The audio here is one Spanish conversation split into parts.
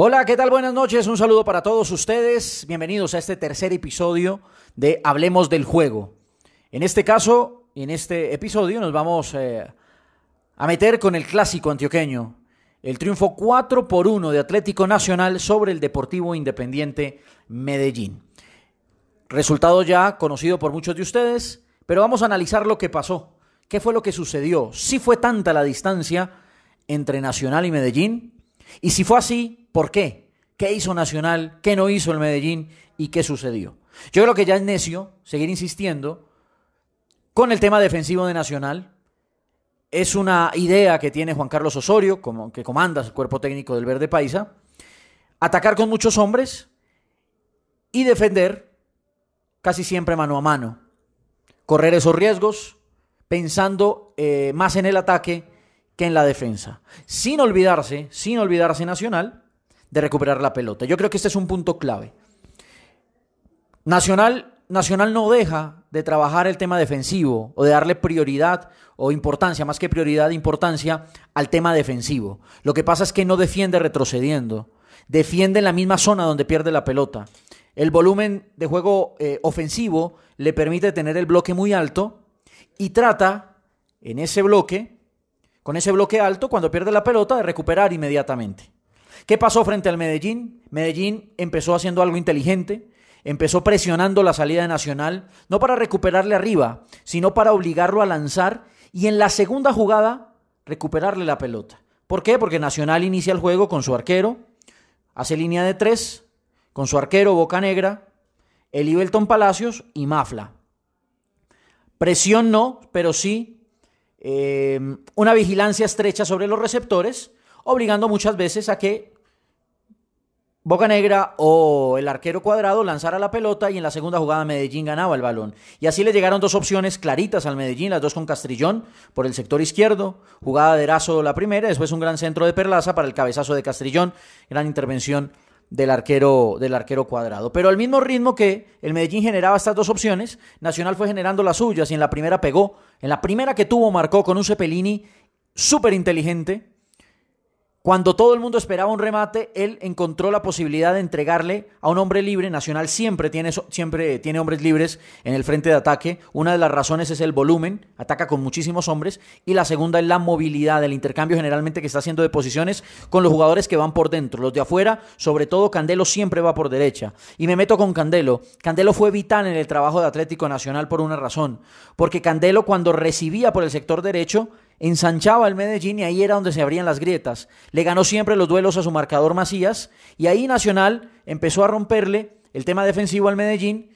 Hola, ¿qué tal? Buenas noches, un saludo para todos ustedes. Bienvenidos a este tercer episodio de Hablemos del Juego. En este caso, en este episodio, nos vamos eh, a meter con el clásico antioqueño. El triunfo 4 por 1 de Atlético Nacional sobre el Deportivo Independiente Medellín. Resultado ya conocido por muchos de ustedes, pero vamos a analizar lo que pasó. ¿Qué fue lo que sucedió? Si fue tanta la distancia entre Nacional y Medellín, y si fue así, ¿por qué? ¿Qué hizo Nacional? ¿Qué no hizo el Medellín? ¿Y qué sucedió? Yo creo que ya es necio seguir insistiendo con el tema defensivo de Nacional. Es una idea que tiene Juan Carlos Osorio, como que comanda el cuerpo técnico del Verde Paisa, atacar con muchos hombres y defender casi siempre mano a mano. Correr esos riesgos pensando eh, más en el ataque que en la defensa. Sin olvidarse, sin olvidarse Nacional, de recuperar la pelota. Yo creo que este es un punto clave. Nacional, Nacional no deja de trabajar el tema defensivo o de darle prioridad o importancia, más que prioridad, importancia al tema defensivo. Lo que pasa es que no defiende retrocediendo, defiende en la misma zona donde pierde la pelota. El volumen de juego eh, ofensivo le permite tener el bloque muy alto y trata en ese bloque con ese bloque alto, cuando pierde la pelota, de recuperar inmediatamente. ¿Qué pasó frente al Medellín? Medellín empezó haciendo algo inteligente, empezó presionando la salida de Nacional, no para recuperarle arriba, sino para obligarlo a lanzar y en la segunda jugada recuperarle la pelota. ¿Por qué? Porque Nacional inicia el juego con su arquero, hace línea de tres, con su arquero Boca Negra, Elibelton Palacios y Mafla. Presión no, pero sí eh, una vigilancia estrecha sobre los receptores, obligando muchas veces a que Boca Negra o el arquero cuadrado lanzara la pelota y en la segunda jugada Medellín ganaba el balón. Y así le llegaron dos opciones claritas al Medellín, las dos con Castrillón por el sector izquierdo, jugada de Erazo la primera, después un gran centro de Perlaza para el cabezazo de Castrillón, gran intervención del arquero, del arquero cuadrado. Pero al mismo ritmo que el Medellín generaba estas dos opciones, Nacional fue generando las suyas y en la primera pegó. En la primera que tuvo marcó con un Cepelini súper inteligente, cuando todo el mundo esperaba un remate, él encontró la posibilidad de entregarle a un hombre libre. Nacional siempre tiene, siempre tiene hombres libres en el frente de ataque. Una de las razones es el volumen, ataca con muchísimos hombres. Y la segunda es la movilidad, el intercambio generalmente que está haciendo de posiciones con los jugadores que van por dentro. Los de afuera, sobre todo Candelo siempre va por derecha. Y me meto con Candelo. Candelo fue vital en el trabajo de Atlético Nacional por una razón. Porque Candelo cuando recibía por el sector derecho ensanchaba el Medellín y ahí era donde se abrían las grietas. Le ganó siempre los duelos a su marcador Macías y ahí Nacional empezó a romperle el tema defensivo al Medellín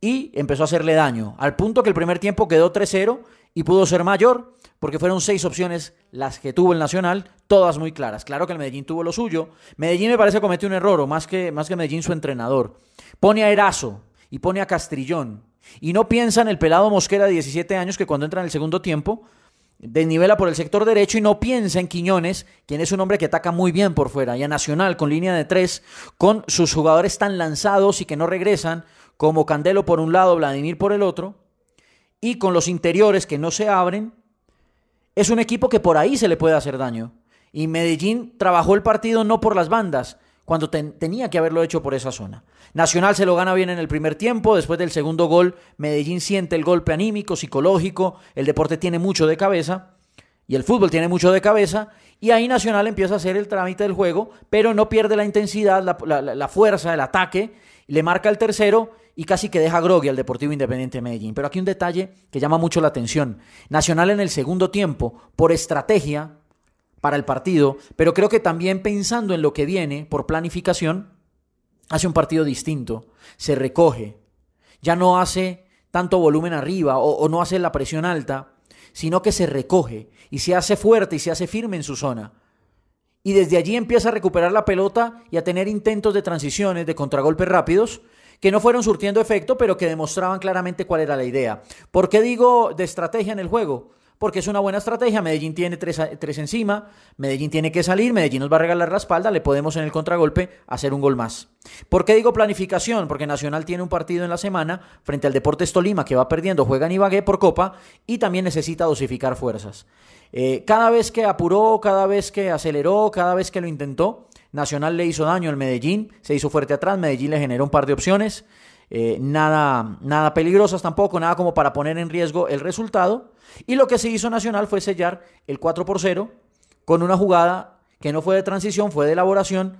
y empezó a hacerle daño, al punto que el primer tiempo quedó 3-0 y pudo ser mayor porque fueron seis opciones las que tuvo el Nacional, todas muy claras. Claro que el Medellín tuvo lo suyo. Medellín me parece cometió un error, o más que, más que Medellín su entrenador. Pone a Erazo y pone a Castrillón. Y no piensa en el pelado Mosquera de 17 años que cuando entra en el segundo tiempo desnivela por el sector derecho y no piensa en Quiñones, quien es un hombre que ataca muy bien por fuera, y a Nacional con línea de tres, con sus jugadores tan lanzados y que no regresan, como Candelo por un lado, Vladimir por el otro, y con los interiores que no se abren, es un equipo que por ahí se le puede hacer daño. Y Medellín trabajó el partido no por las bandas, cuando tenía que haberlo hecho por esa zona. Nacional se lo gana bien en el primer tiempo, después del segundo gol, Medellín siente el golpe anímico, psicológico, el deporte tiene mucho de cabeza y el fútbol tiene mucho de cabeza y ahí Nacional empieza a hacer el trámite del juego, pero no pierde la intensidad, la, fuerza, el ataque, le marca el tercero y casi que deja grogui al Deportivo Independiente de Medellín. Pero aquí un detalle que llama mucho la atención. Nacional en el segundo tiempo, por estrategia, para el partido, pero creo que también pensando en lo que viene por planificación, hace un partido distinto, se recoge, ya no hace tanto volumen arriba o, no hace la presión alta, sino que se recoge y se hace fuerte y se hace firme en su zona. Y desde allí empieza a recuperar la pelota y a tener intentos de transiciones, de contragolpes rápidos, que no fueron surtiendo efecto, pero que demostraban claramente cuál era la idea. ¿Por qué digo de estrategia en el juego? Porque es una buena estrategia. Medellín tiene tres, encima, Medellín tiene que salir, Medellín nos va a regalar la espalda, le podemos en el contragolpe hacer un gol más. ¿Por qué digo planificación? Porque Nacional tiene un partido en la semana frente al Deportes Tolima que va perdiendo, juega en Ibagué por Copa y también necesita dosificar fuerzas. Eh, cada vez que apuró, cada vez que aceleró, cada vez que lo intentó, Nacional le hizo daño al Medellín, se hizo fuerte atrás, Medellín le generó un par de opciones, eh, nada, nada peligrosas tampoco, nada como para poner en riesgo el resultado. Y lo que se hizo Nacional fue sellar el 4 por 0 con una jugada que no fue de transición, fue de elaboración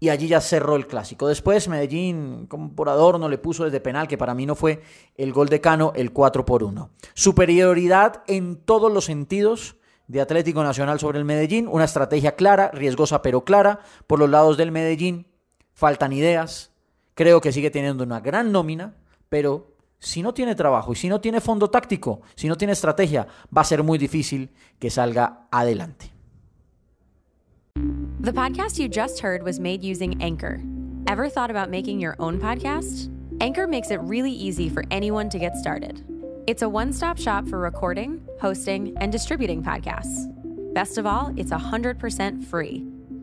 y allí ya cerró el clásico. Después Medellín, como por adorno, le puso desde penal, que para mí no fue el gol de Cano, el 4 por 1. Superioridad en todos los sentidos de Atlético Nacional sobre el Medellín, una estrategia clara, riesgosa pero clara. Por los lados del Medellín faltan ideas, creo que sigue teniendo una gran nómina, pero si no tiene trabajo y si no tiene fondo táctico, si no tiene estrategia, va a ser muy difícil que salga adelante. The podcast you just heard was made using Anchor. Ever thought about making your own podcast? Anchor makes it really easy for anyone to get started. It's a one stop shop for recording, hosting, and distributing podcasts. Best of all, it's 100% free.